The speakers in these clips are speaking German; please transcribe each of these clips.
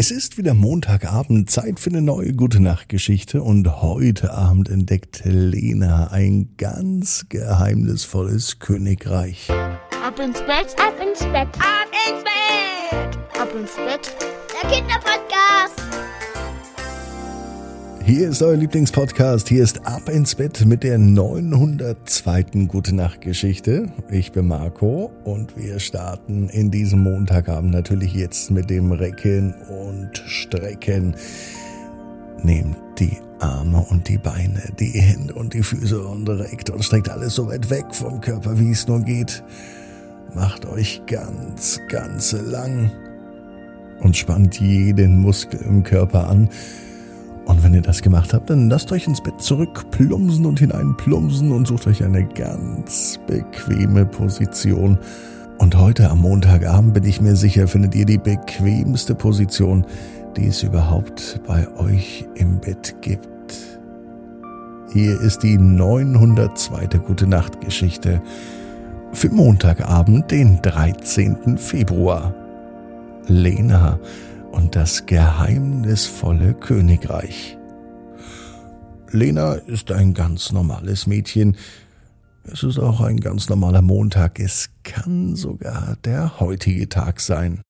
Es ist wieder Montagabend, Zeit für eine neue Gute Nacht Geschichte und heute Abend entdeckt Lena ein ganz geheimnisvolles Königreich. Ab ins Bett, ab ins Bett, ab ins Bett, ab ins Bett. Der Kinderpodcast. Hier ist euer Lieblingspodcast. Hier ist Ab ins Bett mit der 902. Gute Nacht Geschichte. Ich bin Marco und wir starten in diesem Montagabend natürlich jetzt mit dem Recken und Strecken. Nehmt die Arme und die Beine, die Hände und die Füße und reckt und streckt alles so weit weg vom Körper, wie es nur geht. Macht euch ganz, ganz lang und spannt jeden Muskel im Körper an und wenn ihr das gemacht habt, dann lasst euch ins Bett zurück plumsen und hineinplumsen und sucht euch eine ganz bequeme Position. Und heute am Montagabend bin ich mir sicher, findet ihr die bequemste Position, die es überhaupt bei euch im Bett gibt. Hier ist die 902. Gute Nacht Geschichte für Montagabend, den 13. Februar. Lena und das geheimnisvolle Königreich. Lena ist ein ganz normales Mädchen. Es ist auch ein ganz normaler Montag. Es kann sogar der heutige Tag sein.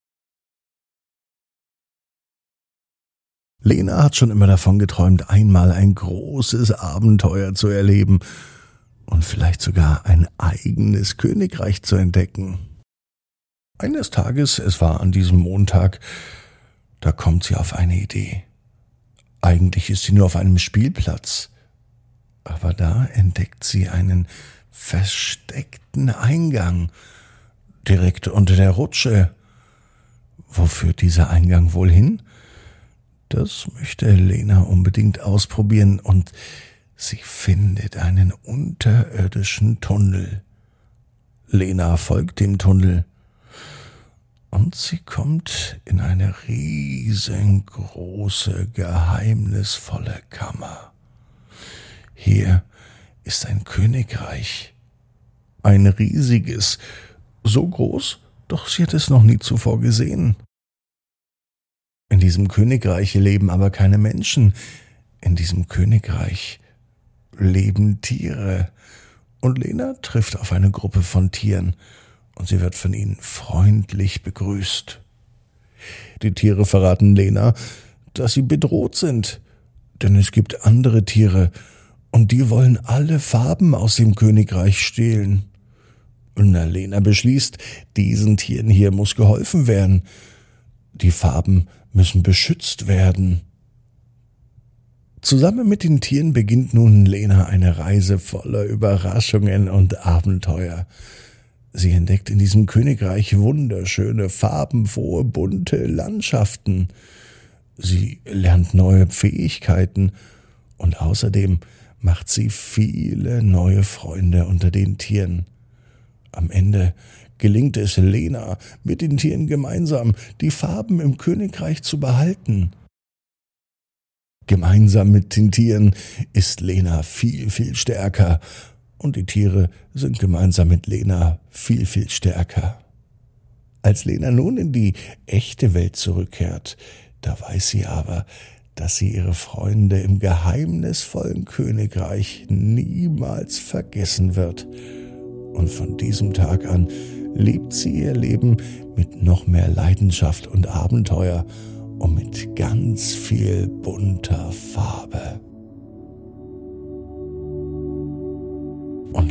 Lena hat schon immer davon geträumt, einmal ein großes Abenteuer zu erleben und vielleicht sogar ein eigenes Königreich zu entdecken. Eines Tages, es war an diesem Montag, da kommt sie auf eine Idee. Eigentlich ist sie nur auf einem Spielplatz, aber da entdeckt sie einen versteckten Eingang direkt unter der Rutsche. Wo führt dieser Eingang wohl hin? Das möchte Lena unbedingt ausprobieren und sie findet einen unterirdischen Tunnel. Lena folgt dem Tunnel und sie kommt in eine riesengroße, geheimnisvolle Kammer. Hier ist ein Königreich, ein riesiges, so groß, doch sie hat es noch nie zuvor gesehen. In diesem Königreich leben aber keine Menschen, in diesem Königreich leben Tiere, und Lena trifft auf eine Gruppe von Tieren, und sie wird von ihnen freundlich begrüßt. Die Tiere verraten Lena, dass sie bedroht sind, denn es gibt andere Tiere, und die wollen alle Farben aus dem Königreich stehlen. Na, Lena beschließt, diesen Tieren hier muss geholfen werden. Die Farben müssen beschützt werden. Zusammen mit den Tieren beginnt nun Lena eine Reise voller Überraschungen und Abenteuer. Sie entdeckt in diesem Königreich wunderschöne, farbenfrohe, bunte Landschaften. Sie lernt neue Fähigkeiten und außerdem macht sie viele neue Freunde unter den Tieren. Am Ende gelingt es Lena, mit den Tieren gemeinsam die Farben im Königreich zu behalten. Gemeinsam mit den Tieren ist Lena viel, viel stärker und die Tiere sind gemeinsam mit Lena viel, viel stärker. Als Lena nun in die echte Welt zurückkehrt, da weiß sie aber, dass sie ihre Freunde im geheimnisvollen Königreich niemals vergessen wird. Und von diesem Tag an lebt sie ihr Leben mit noch mehr Leidenschaft und Abenteuer und mit ganz viel bunter Farbe.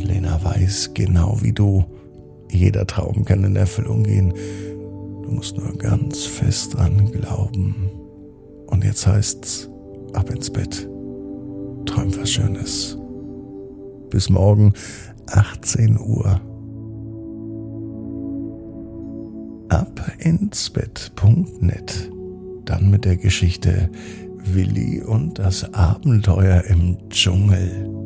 Lena weiß genau wie du, jeder Traum kann in Erfüllung gehen. Du musst nur ganz fest dran glauben. Und jetzt heißt's, ab ins Bett. Träum was Schönes. Bis morgen, 18 Uhr. Ab ins Bett.net. Dann mit der Geschichte Willi und das Abenteuer im Dschungel.